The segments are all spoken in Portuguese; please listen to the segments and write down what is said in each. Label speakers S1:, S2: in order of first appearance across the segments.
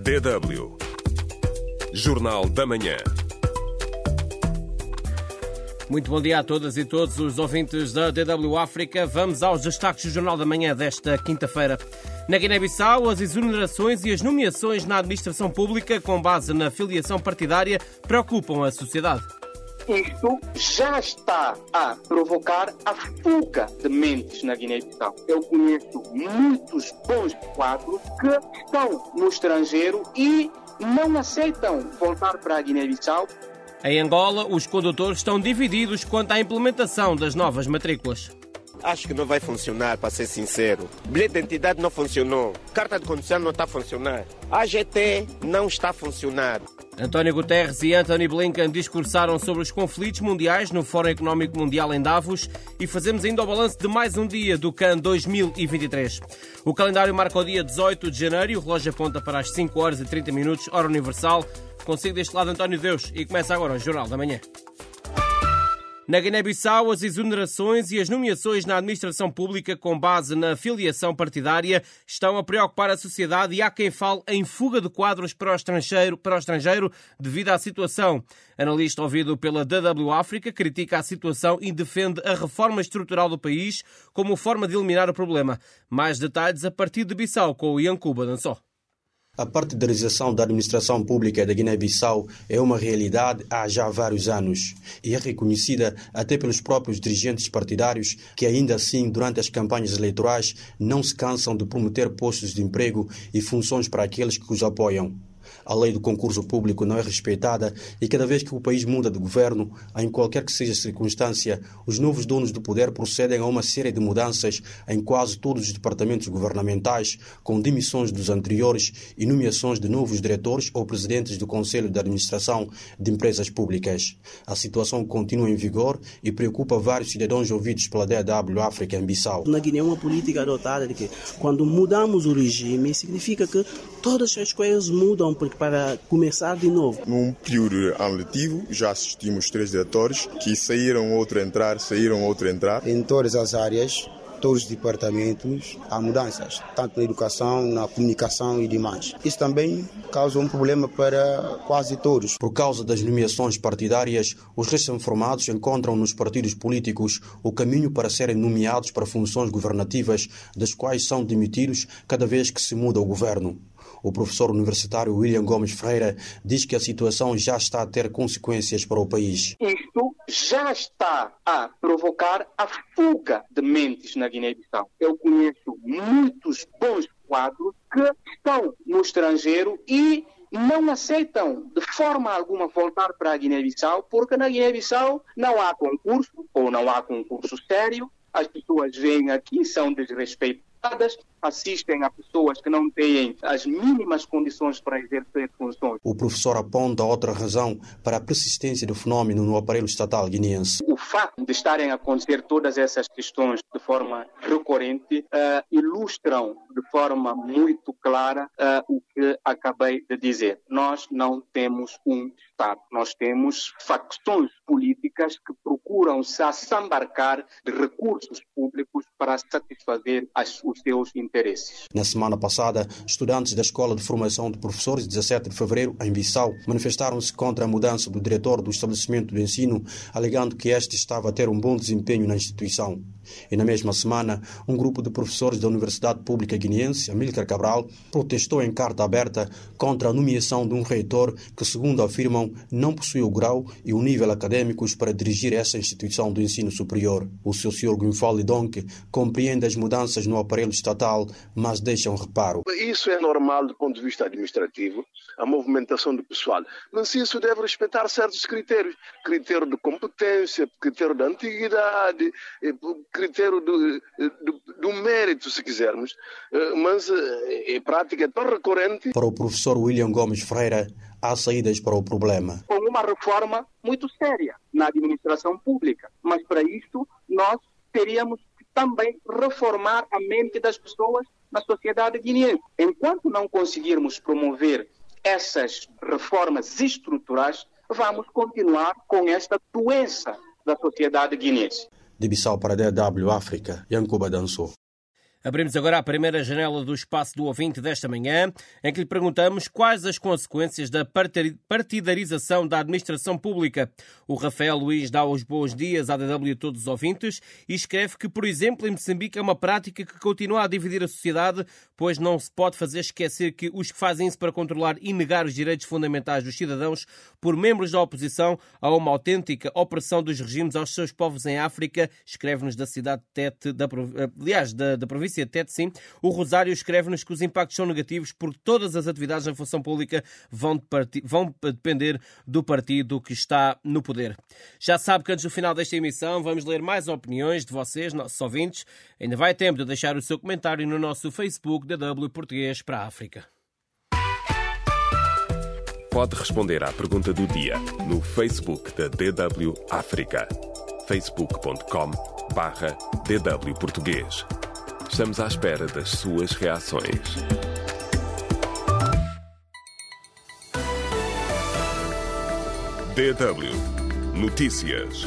S1: DW Jornal da Manhã.
S2: Muito bom dia a todas e todos os ouvintes da DW África. Vamos aos destaques do Jornal da Manhã desta quinta-feira. Na Guiné-Bissau, as exonerações e as nomeações na administração pública com base na filiação partidária preocupam a sociedade.
S3: Isto já está a provocar a fuga de mentes na Guiné-Bissau. Eu conheço muitos bons quadros que estão no estrangeiro e não aceitam voltar para a Guiné-Bissau
S2: Em Angola, os condutores estão divididos quanto à implementação das novas matrículas.
S4: Acho que não vai funcionar, para ser sincero. Bilhete de identidade não funcionou. Carta de condução não está a funcionar. AGT não está a funcionar.
S2: António Guterres e Anthony Blinken discursaram sobre os conflitos mundiais no Fórum Económico Mundial em Davos e fazemos ainda o balanço de mais um dia do CAN 2023. O calendário marca o dia 18 de janeiro e o relógio aponta para as 5 horas e 30 minutos, hora universal. Consigo deste lado António Deus e começa agora o Jornal da Manhã. Na Guiné-Bissau, as exonerações e as nomeações na administração pública com base na filiação partidária estão a preocupar a sociedade e há quem fale em fuga de quadros para o estrangeiro, para o estrangeiro devido à situação. Analista ouvido pela DW África critica a situação e defende a reforma estrutural do país como forma de eliminar o problema. Mais detalhes a partir de Bissau com o Yankuba Dançó.
S5: A partidarização da administração pública da Guiné-Bissau é uma realidade há já vários anos e é reconhecida até pelos próprios dirigentes partidários que, ainda assim, durante as campanhas eleitorais, não se cansam de prometer postos de emprego e funções para aqueles que os apoiam. A lei do concurso público não é respeitada e cada vez que o país muda de governo, em qualquer que seja a circunstância, os novos donos do poder procedem a uma série de mudanças em quase todos os departamentos governamentais, com demissões dos anteriores e nomeações de novos diretores ou presidentes do Conselho de Administração de Empresas Públicas. A situação continua em vigor e preocupa vários cidadãos ouvidos pela DW África em Bissau.
S6: Na Guiné, uma política adotada de que quando mudamos o regime, significa que todas as coisas mudam porque para começar de novo.
S7: Num período ano letivo, já assistimos três diretores que saíram, outro a entrar, saíram, outro a entrar.
S8: Em todas as áreas, todos os departamentos, há mudanças, tanto na educação, na comunicação e demais. Isso também causa um problema para quase todos.
S5: Por causa das nomeações partidárias, os recém-formados encontram nos partidos políticos o caminho para serem nomeados para funções governativas, das quais são demitidos cada vez que se muda o governo. O professor universitário William Gomes Freire diz que a situação já está a ter consequências para o país.
S3: Isto já está a provocar a fuga de mentes na Guiné-Bissau. Eu conheço muitos bons quadros que estão no estrangeiro e não aceitam de forma alguma voltar para a Guiné-Bissau, porque na Guiné-Bissau não há concurso, ou não há concurso sério, as pessoas vêm aqui, são desrespeitadas, assistem a pessoas que não têm as mínimas condições para exercer funções.
S5: O professor aponta outra razão para a persistência do fenômeno no aparelho estatal guineense.
S3: O facto de estarem a acontecer todas essas questões de forma recorrente uh, ilustram de forma muito clara uh, o que acabei de dizer. Nós não temos um Estado, nós temos facções políticas que procuram se assambarcar de recursos públicos para satisfazer as, os seus interesses.
S5: Na semana passada, estudantes da Escola de Formação de Professores, 17 de fevereiro, em Bissau, manifestaram-se contra a mudança do diretor do estabelecimento do ensino, alegando que este estava a ter um bom desempenho na instituição. E na mesma semana, um grupo de professores da Universidade Pública Guineense, Amílcar Cabral, protestou em carta aberta contra a nomeação de um reitor que, segundo afirmam, não possui o grau e o nível acadêmicos para dirigir essa instituição do ensino superior. O sociólogo Infoli Donk compreende as mudanças no aparelho estatal, mas deixa um reparo.
S9: Isso é normal do ponto de vista administrativo, a movimentação do pessoal, mas isso deve respeitar certos critérios, critério de competência, critério de antiguidade, critério do, do, do mérito, se quisermos, mas a prática é tão recorrente.
S5: Para o professor William Gomes Freire, há saídas para o problema.
S3: Com uma reforma muito séria na administração pública, mas para isto nós teríamos que também reformar a mente das pessoas na sociedade guineense. Enquanto não conseguirmos promover essas reformas estruturais, vamos continuar com esta doença da sociedade guineense.
S5: De Bissau para DW África, Yankuba Dançou.
S2: Abrimos agora a primeira janela do espaço do ouvinte desta manhã, em que lhe perguntamos quais as consequências da partidarização da administração pública. O Rafael Luiz dá os bons dias à DW a todos os ouvintes e escreve que, por exemplo, em Moçambique é uma prática que continua a dividir a sociedade, pois não se pode fazer esquecer que os que fazem isso para controlar e negar os direitos fundamentais dos cidadãos por membros da oposição a uma autêntica opressão dos regimes aos seus povos em África, escreve-nos da cidade de Tete, da, aliás, da, da província província de Tetsim, o Rosário escreve-nos que os impactos são negativos porque todas as atividades na função pública vão, de vão depender do partido que está no poder. Já sabe que antes do final desta emissão vamos ler mais opiniões de vocês, nossos ouvintes. Ainda vai tempo de deixar o seu comentário no nosso Facebook DW Português para a África.
S1: Pode responder à pergunta do dia no Facebook da DW África. facebook.com barra DW Português. Estamos à espera das suas reações. DW Notícias.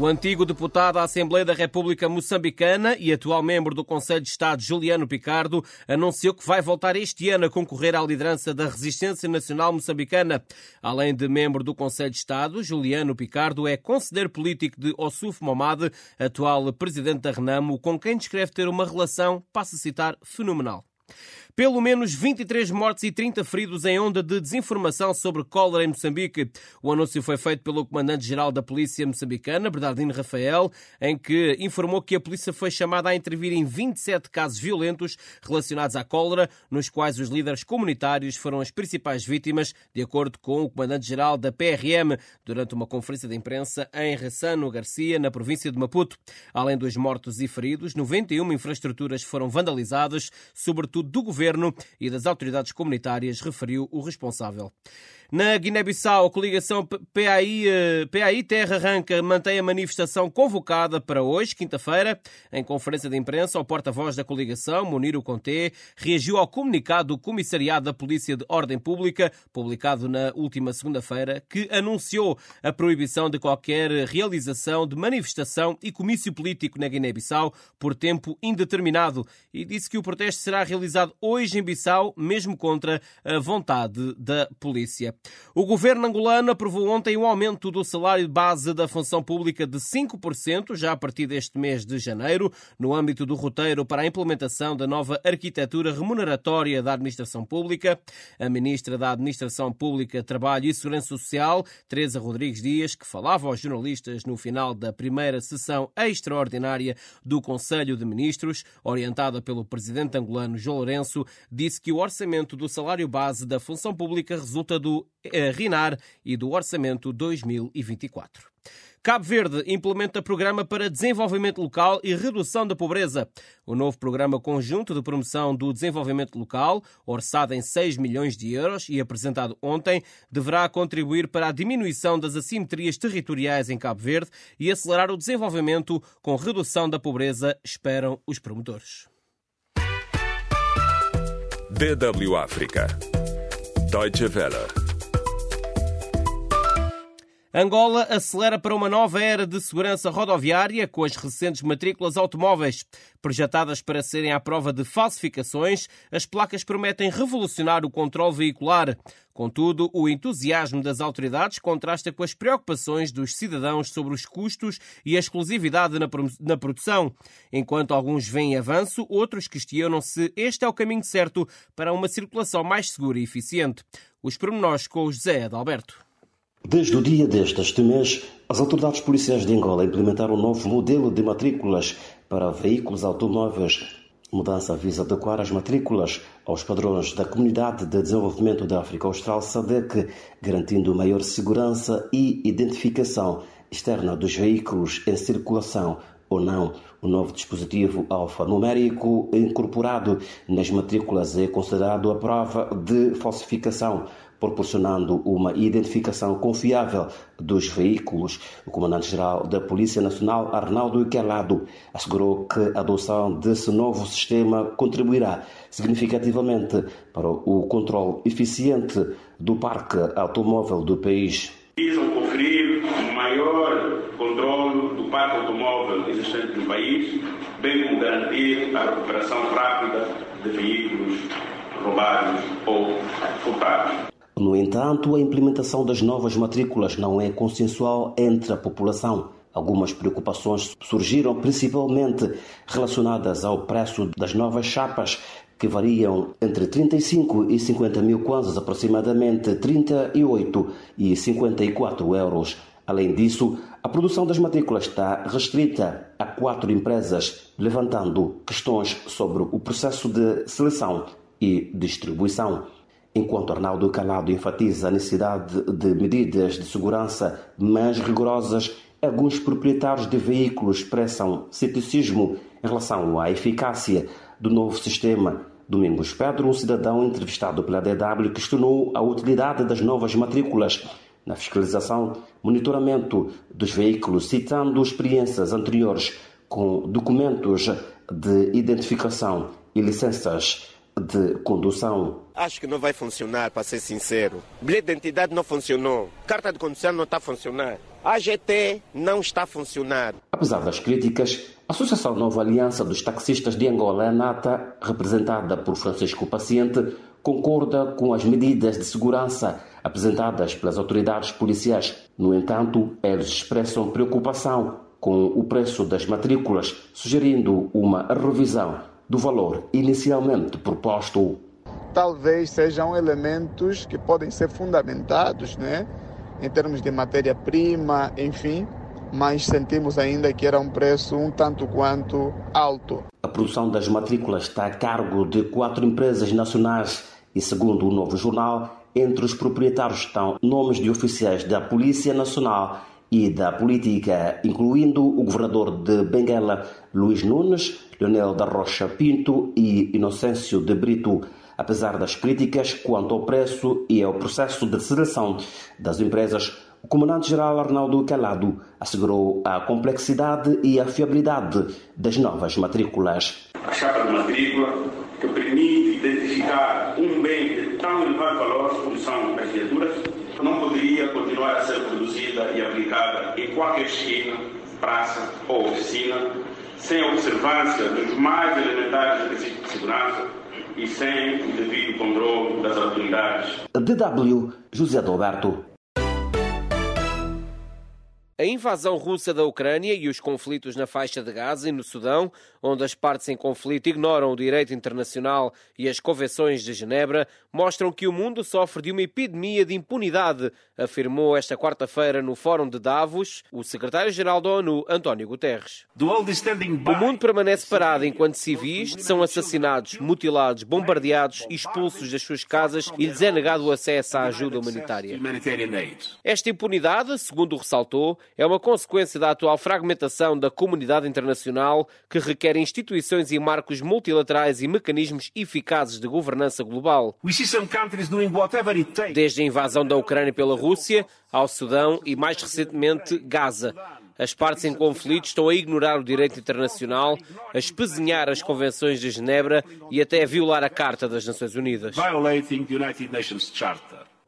S2: O antigo deputado à Assembleia da República Moçambicana e atual membro do Conselho de Estado, Juliano Picardo, anunciou que vai voltar este ano a concorrer à liderança da Resistência Nacional Moçambicana. Além de membro do Conselho de Estado, Juliano Picardo é conselheiro político de Ossuf Momad, atual presidente da Renamo, com quem descreve ter uma relação, passo a citar, fenomenal. Pelo menos 23 mortes e 30 feridos em onda de desinformação sobre cólera em Moçambique. O anúncio foi feito pelo comandante-geral da Polícia Moçambicana, Bernardino Rafael, em que informou que a polícia foi chamada a intervir em 27 casos violentos relacionados à cólera, nos quais os líderes comunitários foram as principais vítimas, de acordo com o comandante-geral da PRM, durante uma conferência de imprensa em Ressano Garcia, na província de Maputo. Além dos mortos e feridos, 91 infraestruturas foram vandalizadas, sobretudo do governo governo e das autoridades comunitárias, referiu o responsável. Na Guiné-Bissau, a coligação PAI, eh, PAI Terra Arranca mantém a manifestação convocada para hoje, quinta-feira. Em conferência de imprensa, o porta-voz da coligação, Muniro Conté, reagiu ao comunicado do Comissariado da Polícia de Ordem Pública, publicado na última segunda-feira, que anunciou a proibição de qualquer realização de manifestação e comício político na Guiné-Bissau por tempo indeterminado e disse que o protesto será realizado hoje em Bissau, mesmo contra a vontade da polícia. O governo angolano aprovou ontem o um aumento do salário base da função pública de 5%, já a partir deste mês de janeiro, no âmbito do roteiro para a implementação da nova arquitetura remuneratória da administração pública. A ministra da Administração Pública, Trabalho e Segurança Social, Teresa Rodrigues Dias, que falava aos jornalistas no final da primeira sessão extraordinária do Conselho de Ministros, orientada pelo presidente angolano João Lourenço, disse que o orçamento do salário base da função pública resulta do RINAR e do Orçamento 2024. Cabo Verde implementa programa para desenvolvimento local e redução da pobreza. O novo programa conjunto de promoção do desenvolvimento local, orçado em 6 milhões de euros e apresentado ontem, deverá contribuir para a diminuição das assimetrias territoriais em Cabo Verde e acelerar o desenvolvimento com redução da pobreza, esperam os promotores.
S1: DW África. Deutsche Welle.
S2: Angola acelera para uma nova era de segurança rodoviária com as recentes matrículas automóveis. Projetadas para serem à prova de falsificações, as placas prometem revolucionar o controle veicular. Contudo, o entusiasmo das autoridades contrasta com as preocupações dos cidadãos sobre os custos e a exclusividade na produção. Enquanto alguns veem avanço, outros questionam se este é o caminho certo para uma circulação mais segura e eficiente. Os pormenores com o José Adalberto.
S10: Desde o dia deste mês, as autoridades policiais de Angola implementaram um novo modelo de matrículas para veículos automóveis. Mudança visa adequar as matrículas aos padrões da Comunidade de Desenvolvimento da África Austral SADEC, garantindo maior segurança e identificação externa dos veículos em circulação ou não. O novo dispositivo alfanumérico incorporado nas matrículas é considerado a prova de falsificação proporcionando uma identificação confiável dos veículos. O comandante-geral da Polícia Nacional, Arnaldo Iquelado, assegurou que a adoção desse novo sistema contribuirá significativamente para o controle eficiente do parque automóvel do país.
S11: Visam conferir um maior controle do parque automóvel existente no país, bem como garantir a recuperação rápida de veículos roubados ou furtados.
S10: No entanto, a implementação das novas matrículas não é consensual entre a população. Algumas preocupações surgiram principalmente relacionadas ao preço das novas chapas, que variam entre 35 e 50 mil kwanzas, aproximadamente 38 e 54 euros. Além disso, a produção das matrículas está restrita a quatro empresas, levantando questões sobre o processo de seleção e distribuição. Enquanto Arnaldo Calado enfatiza a necessidade de medidas de segurança mais rigorosas, alguns proprietários de veículos expressam ceticismo em relação à eficácia do novo sistema. Domingos Pedro, um cidadão entrevistado pela DW, questionou a utilidade das novas matrículas na fiscalização, monitoramento dos veículos, citando experiências anteriores com documentos de identificação e licenças de condução.
S4: Acho que não vai funcionar, para ser sincero. Bilhete de identidade não funcionou. Carta de condução não está a funcionar. A GT não está a funcionar.
S10: Apesar das críticas, a Associação Nova Aliança dos Taxistas de Angola, ANATA, representada por Francisco Paciente, concorda com as medidas de segurança apresentadas pelas autoridades policiais. No entanto, eles expressam preocupação com o preço das matrículas, sugerindo uma revisão do valor inicialmente proposto.
S12: Talvez sejam elementos que podem ser fundamentados, né? em termos de matéria-prima, enfim, mas sentimos ainda que era um preço um tanto quanto alto.
S10: A produção das matrículas está a cargo de quatro empresas nacionais e, segundo o novo jornal, entre os proprietários estão nomes de oficiais da Polícia Nacional e da política, incluindo o governador de Benguela, Luiz Nunes, Leonel da Rocha Pinto e Inocêncio de Brito apesar das críticas quanto ao preço e ao processo de seleção das empresas. O comandante-geral Arnaldo Calado assegurou a complexidade e a fiabilidade das novas matrículas.
S11: A chapa de matrícula que permite identificar um bem continuar a ser produzida e aplicada em qualquer esquina, praça ou oficina sem observância dos mais elementares requisitos de segurança e sem o devido controle das autoridades.
S10: DW José Alberto.
S2: A invasão russa da Ucrânia e os conflitos na faixa de Gaza e no Sudão, onde as partes em conflito ignoram o direito internacional e as convenções de Genebra, mostram que o mundo sofre de uma epidemia de impunidade, afirmou esta quarta-feira no Fórum de Davos o secretário-geral da ONU, António Guterres. O mundo permanece parado enquanto civis são assassinados, mutilados, bombardeados expulsos das suas casas e lhes é negado o acesso à ajuda humanitária. Esta impunidade, segundo ressaltou, é uma consequência da atual fragmentação da comunidade internacional que requer instituições e marcos multilaterais e mecanismos eficazes de governança global. Desde a invasão da Ucrânia pela Rússia, ao Sudão e, mais recentemente, Gaza. As partes em conflito estão a ignorar o direito internacional, a espezinhar as convenções de Genebra e até a violar a Carta das Nações Unidas.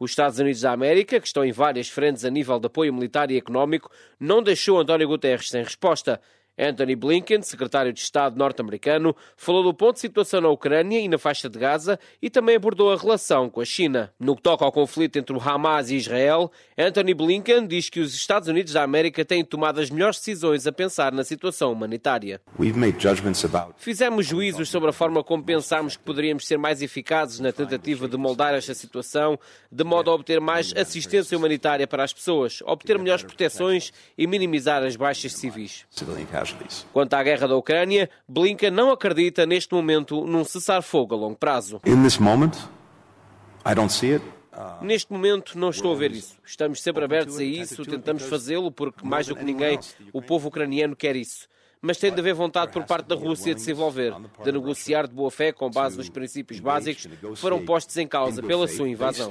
S2: Os Estados Unidos da América, que estão em várias frentes a nível de apoio militar e económico, não deixou António Guterres sem resposta. Anthony Blinken, secretário de Estado norte-americano, falou do ponto de situação na Ucrânia e na faixa de Gaza e também abordou a relação com a China. No que toca ao conflito entre o Hamas e Israel, Anthony Blinken diz que os Estados Unidos da América têm tomado as melhores decisões a pensar na situação humanitária. Fizemos juízos sobre a forma como pensámos que poderíamos ser mais eficazes na tentativa de moldar esta situação, de modo a obter mais assistência humanitária para as pessoas, obter melhores proteções e minimizar as baixas civis. Quanto à guerra da Ucrânia, Blinken não acredita neste momento num cessar-fogo a longo prazo. Neste momento não estou a ver isso. Estamos sempre abertos a isso, tentamos fazê-lo porque, mais do que ninguém, o povo ucraniano quer isso. Mas tem de haver vontade por parte da Rússia de se envolver, de negociar de boa fé com base nos princípios básicos que foram postos em causa pela sua invasão.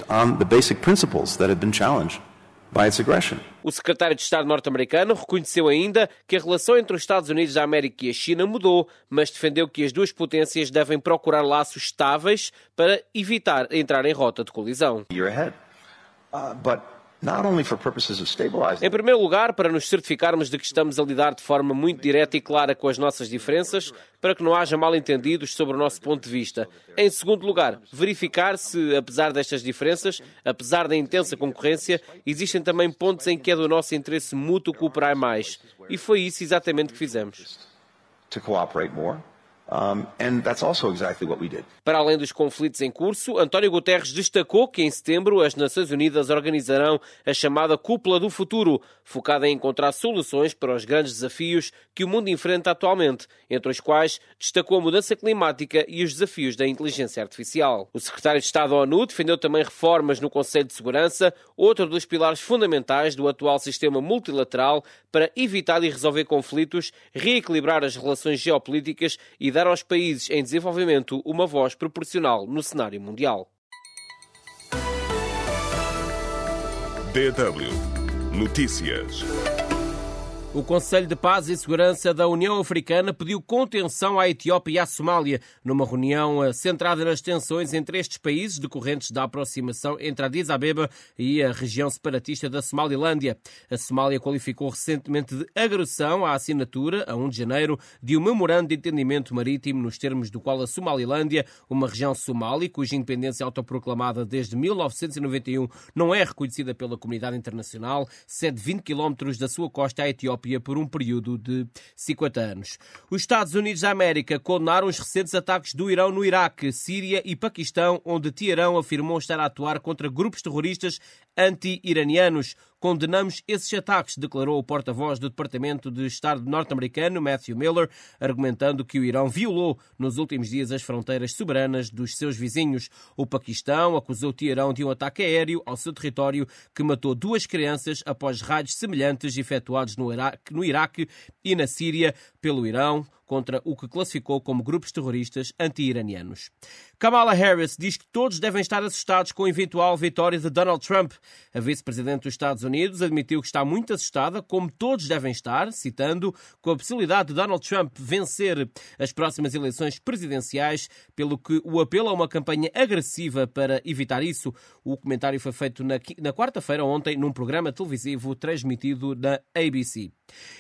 S2: O secretário de Estado norte-americano reconheceu ainda que a relação entre os Estados Unidos da América e a China mudou, mas defendeu que as duas potências devem procurar laços estáveis para evitar entrar em rota de colisão. Em primeiro lugar, para nos certificarmos de que estamos a lidar de forma muito direta e clara com as nossas diferenças, para que não haja mal-entendidos sobre o nosso ponto de vista. Em segundo lugar, verificar se, apesar destas diferenças, apesar da intensa concorrência, existem também pontos em que é do nosso interesse mútuo cooperar mais. E foi isso exatamente que fizemos. Um, exactly Para além dos conflitos em curso, António Guterres destacou que em setembro as Nações Unidas organizarão a chamada Cúpula do Futuro, focada em encontrar soluções para os grandes desafios que o mundo enfrenta atualmente, entre os quais destacou a mudança climática e os desafios da inteligência artificial. O secretário de Estado da ONU defendeu também reformas no Conselho de Segurança, outro dos pilares fundamentais do atual sistema multilateral para evitar e resolver conflitos, reequilibrar as relações geopolíticas e dar dar aos países em desenvolvimento uma voz proporcional no cenário mundial.
S1: DW Notícias.
S2: O Conselho de Paz e Segurança da União Africana pediu contenção à Etiópia e à Somália, numa reunião centrada nas tensões entre estes países decorrentes da aproximação entre Addis Abeba e a região separatista da Somalilândia. A Somália qualificou recentemente de agressão à assinatura, a 1 de janeiro, de um memorando de entendimento marítimo, nos termos do qual a Somalilândia, uma região somali cuja independência autoproclamada desde 1991 não é reconhecida pela comunidade internacional, cede 20 quilómetros da sua costa à Etiópia Etiópia por um período de 50 anos. Os Estados Unidos da América condenaram os recentes ataques do Irão no Iraque, Síria e Paquistão, onde Teherão afirmou estar a atuar contra grupos terroristas anti-iranianos. Condenamos esses ataques, declarou o porta-voz do Departamento de Estado norte-americano, Matthew Miller, argumentando que o Irão violou nos últimos dias as fronteiras soberanas dos seus vizinhos. O Paquistão acusou Teherão de um ataque aéreo ao seu território que matou duas crianças após raids semelhantes efetuados no Iraque, no Iraque e na Síria pelo Irão contra o que classificou como grupos terroristas anti-iranianos. Kamala Harris diz que todos devem estar assustados com a eventual vitória de Donald Trump. A vice-presidente dos Estados Unidos admitiu que está muito assustada, como todos devem estar, citando, com a possibilidade de Donald Trump vencer as próximas eleições presidenciais, pelo que o apelo a uma campanha agressiva para evitar isso. O comentário foi feito na, quarta-feira, ontem, num programa televisivo transmitido na ABC.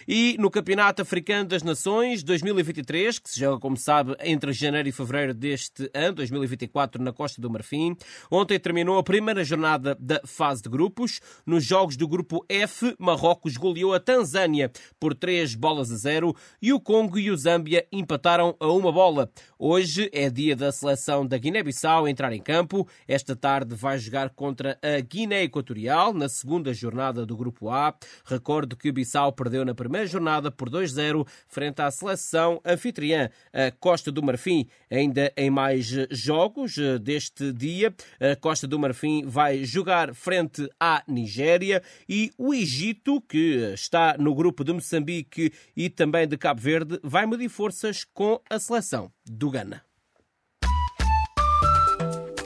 S2: E no Campeonato Africano das Nações 2023, que se joga, como sabe, entre janeiro e fevereiro deste ano, 2024, na Costa do Marfim, ontem terminou a primeira jornada da fase de grupos. Nos jogos do grupo F, Marrocos goleou a Tanzânia por 3 bolas a 0 e o Congo e o Zâmbia empataram a uma bola. Hoje é dia da seleção da Guiné-Bissau entrar em campo. Esta tarde vai jogar contra a Guiné Equatorial na segunda jornada do grupo A. Recordo que o Bissau perdeu na primeira jornada por 2-0 frente à seleção anfitriã, a Costa do Marfim. Ainda em mais jogos eh, deste dia, a Costa do Marfim vai jogar frente à Nigéria e o Egito, que está no grupo de Moçambique e também de Cabo Verde, vai medir forças com a seleção do Ghana.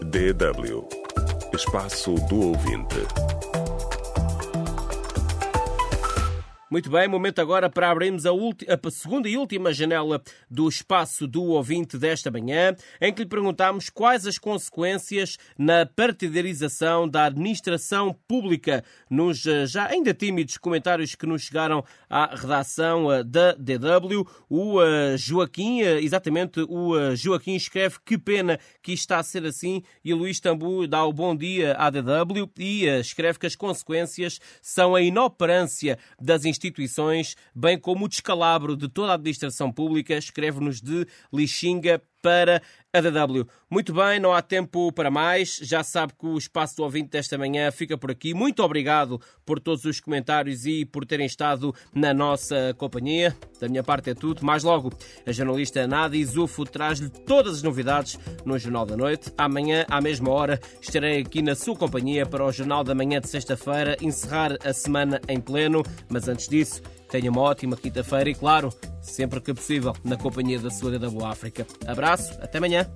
S1: DW Espaço do Ouvinte.
S2: Muito bem, momento agora para abrirmos a, a, segunda e última janela do espaço do ouvinte desta manhã, em que lhe perguntamos quais as consequências na partidarização da administração pública. Nos eh, já ainda tímidos comentários que nos chegaram à redação eh, da DW, o eh, Joaquim, exatamente o Joaquim escreve que pena que está a ser assim e Luís Tambu dá o bom dia à DW e escreve que as consequências são a inoperância das instituições instituições, bem como o descalabro de toda a administração pública, escreve-nos de Lixinga para a DW. Muito bem, não há tempo para mais. Já sabe que o espaço do ouvinte desta manhã fica por aqui. Muito obrigado por todos os comentários e por terem estado na nossa companhia. Da minha parte é tudo. Mais logo, a jornalista Nada Izufo traz-lhe todas as novidades no Jornal da Noite. Amanhã, à mesma hora, estarei aqui na sua companhia para o Jornal da Manhã de sexta-feira, encerrar a semana em pleno. Mas antes disso, tenha uma ótima quinta-feira e, claro, sempre que possível, na companhia da sua DW África. Abraço, até amanhã.